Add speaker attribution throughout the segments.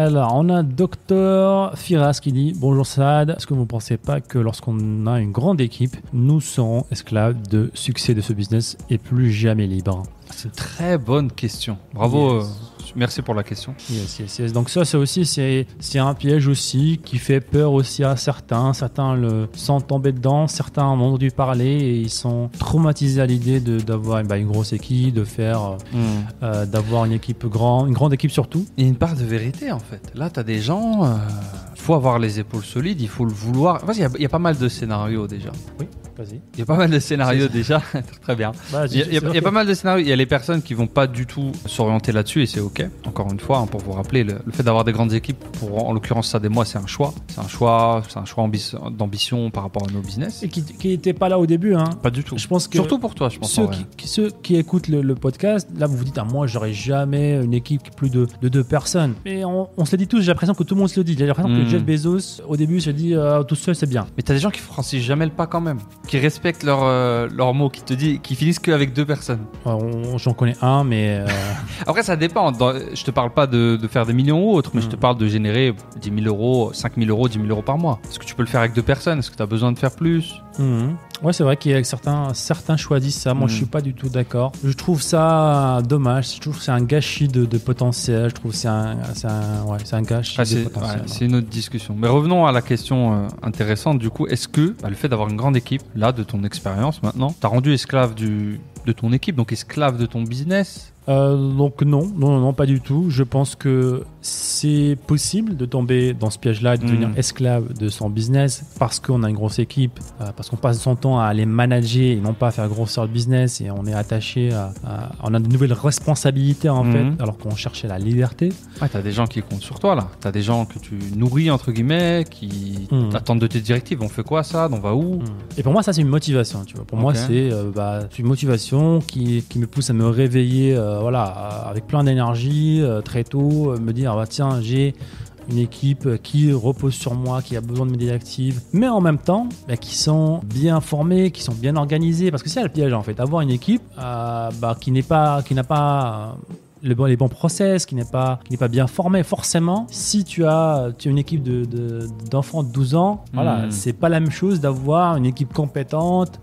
Speaker 1: Alors, on a Docteur Firas qui dit Bonjour Sad, est-ce que vous ne pensez pas que lorsqu'on a une grande équipe, nous serons esclaves de succès de ce business et plus jamais libres?
Speaker 2: C'est une très bonne question. Bravo.
Speaker 1: Yes.
Speaker 2: Euh, merci pour la question.
Speaker 1: Yes, yes, yes. Donc ça, c'est aussi c'est c'est un piège aussi qui fait peur aussi à certains. Certains le sont tombés dedans, certains en ont entendu parler et ils sont traumatisés à l'idée de- d'avoir bah, une grosse équipe, de faire, euh, d'avoir une équipe grande, une grande équipe surtout.
Speaker 2: Il y a une part de vérité en fait. Là, tu as des gens. euh, Il faut avoir les épaules solides, il faut le vouloir. Enfin, Il y, a- il y a pas mal de scénarios déjà.
Speaker 1: Oui, vas-y.
Speaker 2: Il y a pas mal de scénarios déjà. Très bien.
Speaker 1: Bah,
Speaker 2: Il y, a, il y a- il y a pas mal de scénarios. Il y a les personnes qui vont pas du tout s'orienter là-dessus et c'est ok. Encore une fois, hein, pour vous rappeler, le, le fait d'avoir des grandes équipes, pour en l'occurrence ça des mois, c'est un choix. C'est un choix, c'est un choix ambi- d'ambition par rapport à nos business.
Speaker 1: Et qui n'était pas là au début. Hein.
Speaker 2: Pas du tout.
Speaker 1: Je pense que
Speaker 2: Surtout pour toi, je pense.
Speaker 1: ceux qui, qui- ceux qui écoutent le, le podcast, là vous vous dites, ah, moi j'aurais jamais une équipe qui plus de, de deux personnes. Mais on, on se le dit tous, j'ai l'impression que tout le monde se le dit. J'ai l'impression que
Speaker 2: Mm.
Speaker 1: Jeff Bezos, au début, se dit, euh, tout seul c'est bien.
Speaker 2: Mais t'as des gens qui franchissent jamais le pas quand même, qui respectent leurs euh, mots, qui te disent, qui finissent qu'avec deux personnes.
Speaker 1: Ouais, J'en connais un, mais euh,
Speaker 2: Après, ça dépend. Dans- je te parle pas de, de faire des millions ou autre, mais je te
Speaker 1: Mm.
Speaker 2: parle de générer 10 000 euros, 5 000 euros, 10 000 euros par mois. Est-ce que tu peux le faire avec deux personnes? Est-ce que tu as besoin de faire plus?
Speaker 1: Mhm. Ouais, c'est vrai qu'il y a certains, certains choisissent ça. Moi,
Speaker 2: Mhm.
Speaker 1: je suis pas du tout d'accord. Je trouve ça dommage. Je trouve que c'est un gâchis de, de potentiel. Je trouve que c'est un, c'est un, ouais, c'est un gâchis
Speaker 2: Ah,
Speaker 1: de potentiel.
Speaker 2: ouais, c'est une autre discussion. Mais revenons à la question euh, intéressante. Du coup, est-ce que bah, le fait d'avoir une grande équipe, là, de ton expérience maintenant, t'as rendu esclave du, de ton équipe, donc esclave de ton business?
Speaker 1: Euh, donc non, non, non, pas du tout. Je pense que c'est possible de tomber dans ce piège-là et de devenir
Speaker 2: Mhm.
Speaker 1: esclave de son business parce qu'on a une grosse équipe, euh, parce qu'on passe son temps à les manager et non pas à faire grossir le business et on est attaché à, à- on a de nouvelles responsabilités en
Speaker 2: Mhm.
Speaker 1: fait, alors qu'on cherchait la liberté.
Speaker 2: Ouais, t'as des gens qui comptent sur toi là. T'as des gens que tu nourris entre guillemets, qui
Speaker 1: Mm.
Speaker 2: attendent de tes directives. On fait quoi ça? On va où?
Speaker 1: Et pour moi, ça, c'est une motivation. Tu vois. Pour moi, c'est euh, bah, c'est une motivation qui, qui me pousse à me réveiller voilà, euh, avec plein d'énergie euh, très tôt, euh, me dire ah bah, tiens, j'ai une équipe qui repose sur moi, qui a besoin de mes directives, mais en même temps, bah, qui sont bien formés, qui sont bien organisés. Parce que c'est le piège en fait, avoir une équipe euh, bah, qui n'est pas, qui n'a pas euh, le bon- les bons process, qui n'est pas, qui n'est pas bien formé. Forcément, si tu as, tu as une équipe de, de- d'enfants de 12 ans, voilà,
Speaker 2: Mm.
Speaker 1: c'est pas la même chose d'avoir une équipe compétente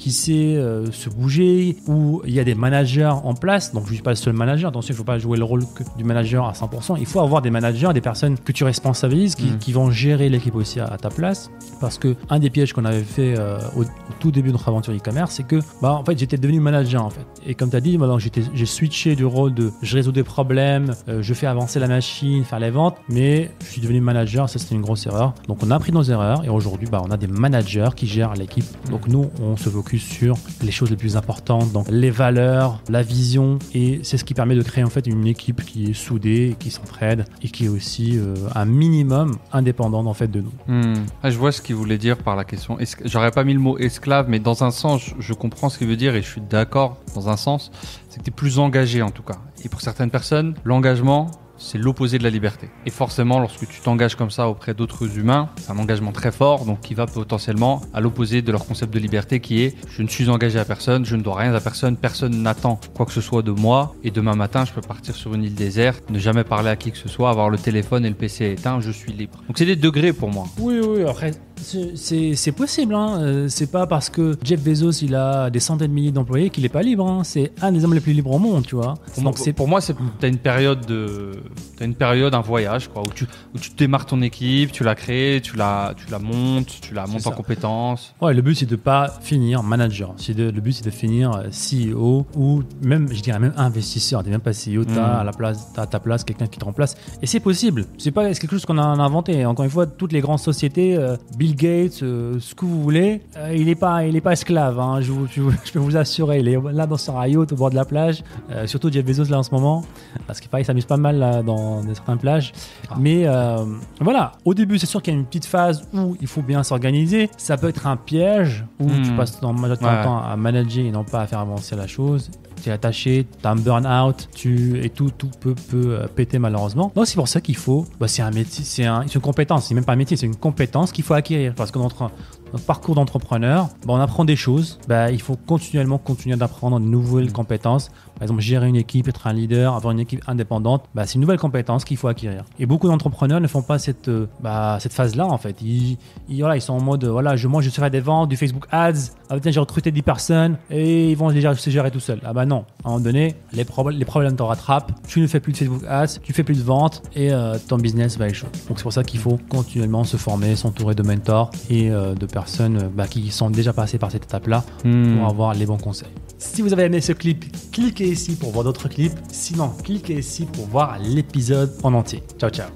Speaker 1: qui sait euh, se bouger, où il y a des managers en place. Donc, je ne suis pas le seul manager. Attention, il ne faut pas jouer le rôle que du manager à 100%. Il faut avoir des managers, des personnes que tu responsabilises, qui,
Speaker 2: Mm.
Speaker 1: qui vont gérer l'équipe aussi à, à ta place. Parce que un des pièges qu'on avait fait euh, au, au tout début de notre aventure e-commerce, c'est que, bah, en fait, j'étais devenu manager, en fait. Et comme tu as dit, bah, j'ai switché du rôle de je résous des problèmes, euh, je fais avancer la machine, faire les ventes, mais je suis devenu manager. Ça, c'était une grosse erreur. Donc, on a appris nos erreurs et aujourd'hui, bah, on a des managers qui gèrent l'équipe. Donc, nous, on se focus sur les choses les plus importantes, donc les valeurs, la vision, et c'est ce qui permet de créer en fait une équipe qui est soudée, qui s'entraide et qui est aussi euh, un minimum indépendante en fait de nous.
Speaker 2: Hmm. Ah, je vois ce qu'il voulait dire par la question. J'aurais pas mis le mot esclave, mais dans un sens, je comprends ce qu'il veut dire et je suis d'accord dans un sens. C'est que tu es plus engagé en tout cas. Et pour certaines personnes, l'engagement, c'est l'opposé de la liberté. Et forcément, lorsque tu t'engages comme ça auprès d'autres humains, c'est un engagement très fort, donc qui va potentiellement à l'opposé de leur concept de liberté qui est je ne suis engagé à personne, je ne dois rien à personne, personne n'attend quoi que ce soit de moi, et demain matin, je peux partir sur une île déserte, ne jamais parler à qui que ce soit, avoir le téléphone et le PC éteint, je suis libre. Donc c'est des degrés pour moi.
Speaker 1: Oui, oui, après, c'est- possible. Hein. Euh, C'est pas parce que Jeff Bezos il a des centaines de milliers d'employés qu'il est pas libre. hein. C'est un des hommes les plus libres au monde, tu vois.
Speaker 2: Pour,
Speaker 1: Donc
Speaker 2: moi,
Speaker 1: c'est
Speaker 2: pour moi, c'est t'as une période de t'as une période un voyage quoi où tu où tu démarres ton équipe, tu la crées, tu la tu la montes, tu la montes en compétences.
Speaker 1: Ouais, le but c'est de pas finir manager. De- le but c'est de finir euh, CEO ou même, je dirais même investisseur. T'es même pas CEO, t'as
Speaker 2: Mm.
Speaker 1: à la place, t'as à ta place quelqu'un qui te remplace. Et c'est possible. C'est pas quelque chose qu'on a inventé. Encore une fois, toutes les grandes sociétés, euh, Bill Gates, euh, ce que vous voulez, euh, il est pas, il est pas esclave. hein. Je, vous- je vous- je peux vous assurer. Il est là dans son yacht au bord de la plage. Surtout Jeff Bezos là en ce moment, parce qu'il s'amuse pas mal là, euh, dans des certaines plages.
Speaker 2: Ah.
Speaker 1: Mais euh, voilà, au début, c'est sûr qu'il y a une petite phase où il faut bien s'organiser. Ça peut être un piège où
Speaker 2: Hmm.
Speaker 1: tu passes majorité de
Speaker 2: Ouais.
Speaker 1: ton temps à manager et non pas à faire avancer la chose. Tu es attaché, tu as un burn-out, tu, et tout, tout peut, peut euh, péter malheureusement. Donc c'est pour ça qu'il faut, bah, c'est un métier, c'est un- c'est une compétence, c'est même pas un métier, c'est une compétence qu'il faut acquérir. Parce que dans notre, notre parcours d'entrepreneur, bah, on apprend des choses, bah, il faut continuellement continuer d'apprendre de nouvelles compétences. Par exemple, gérer une équipe, être un leader, avoir une équipe indépendante, bah, c'est une nouvelle compétence qu'il faut acquérir. Et beaucoup d'entrepreneurs ne font pas cette, euh, bah, cette phase-là en fait. Ils, ils, voilà, ils sont en mode, voilà, je, moi je faire des ventes, du Facebook Ads, ah, j'ai recruté 10 personnes et ils vont déjà se gérer tout seuls. Ah bah non, à un moment donné, les, prob- les problèmes te rattrapent, tu ne fais plus de Facebook Ads, tu fais plus de ventes et euh, ton business va échouer. Donc c'est pour ça qu'il faut continuellement se former, s'entourer de mentors et euh, de personnes bah, qui sont déjà passées par cette étape-là
Speaker 2: Hmm.
Speaker 1: pour avoir les bons conseils. Si vous avez aimé ce clip, cliquez ici pour voir d'autres clips. Sinon, cliquez ici pour voir l'épisode en entier. Ciao, ciao.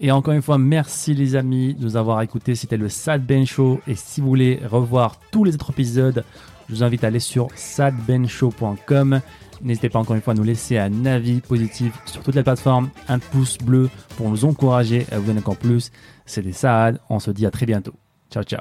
Speaker 1: Et encore une fois, merci les amis de nous avoir écoutés. C'était le Sad Ben Show. Et si vous voulez revoir tous les autres épisodes, je vous invite à aller sur sadbenshow.com. N'hésitez pas encore une fois à nous laisser un avis positif sur toutes les plateformes, un pouce bleu pour nous encourager à vous donner encore plus. C'était Saad. On se dit à très bientôt. Ciao, ciao.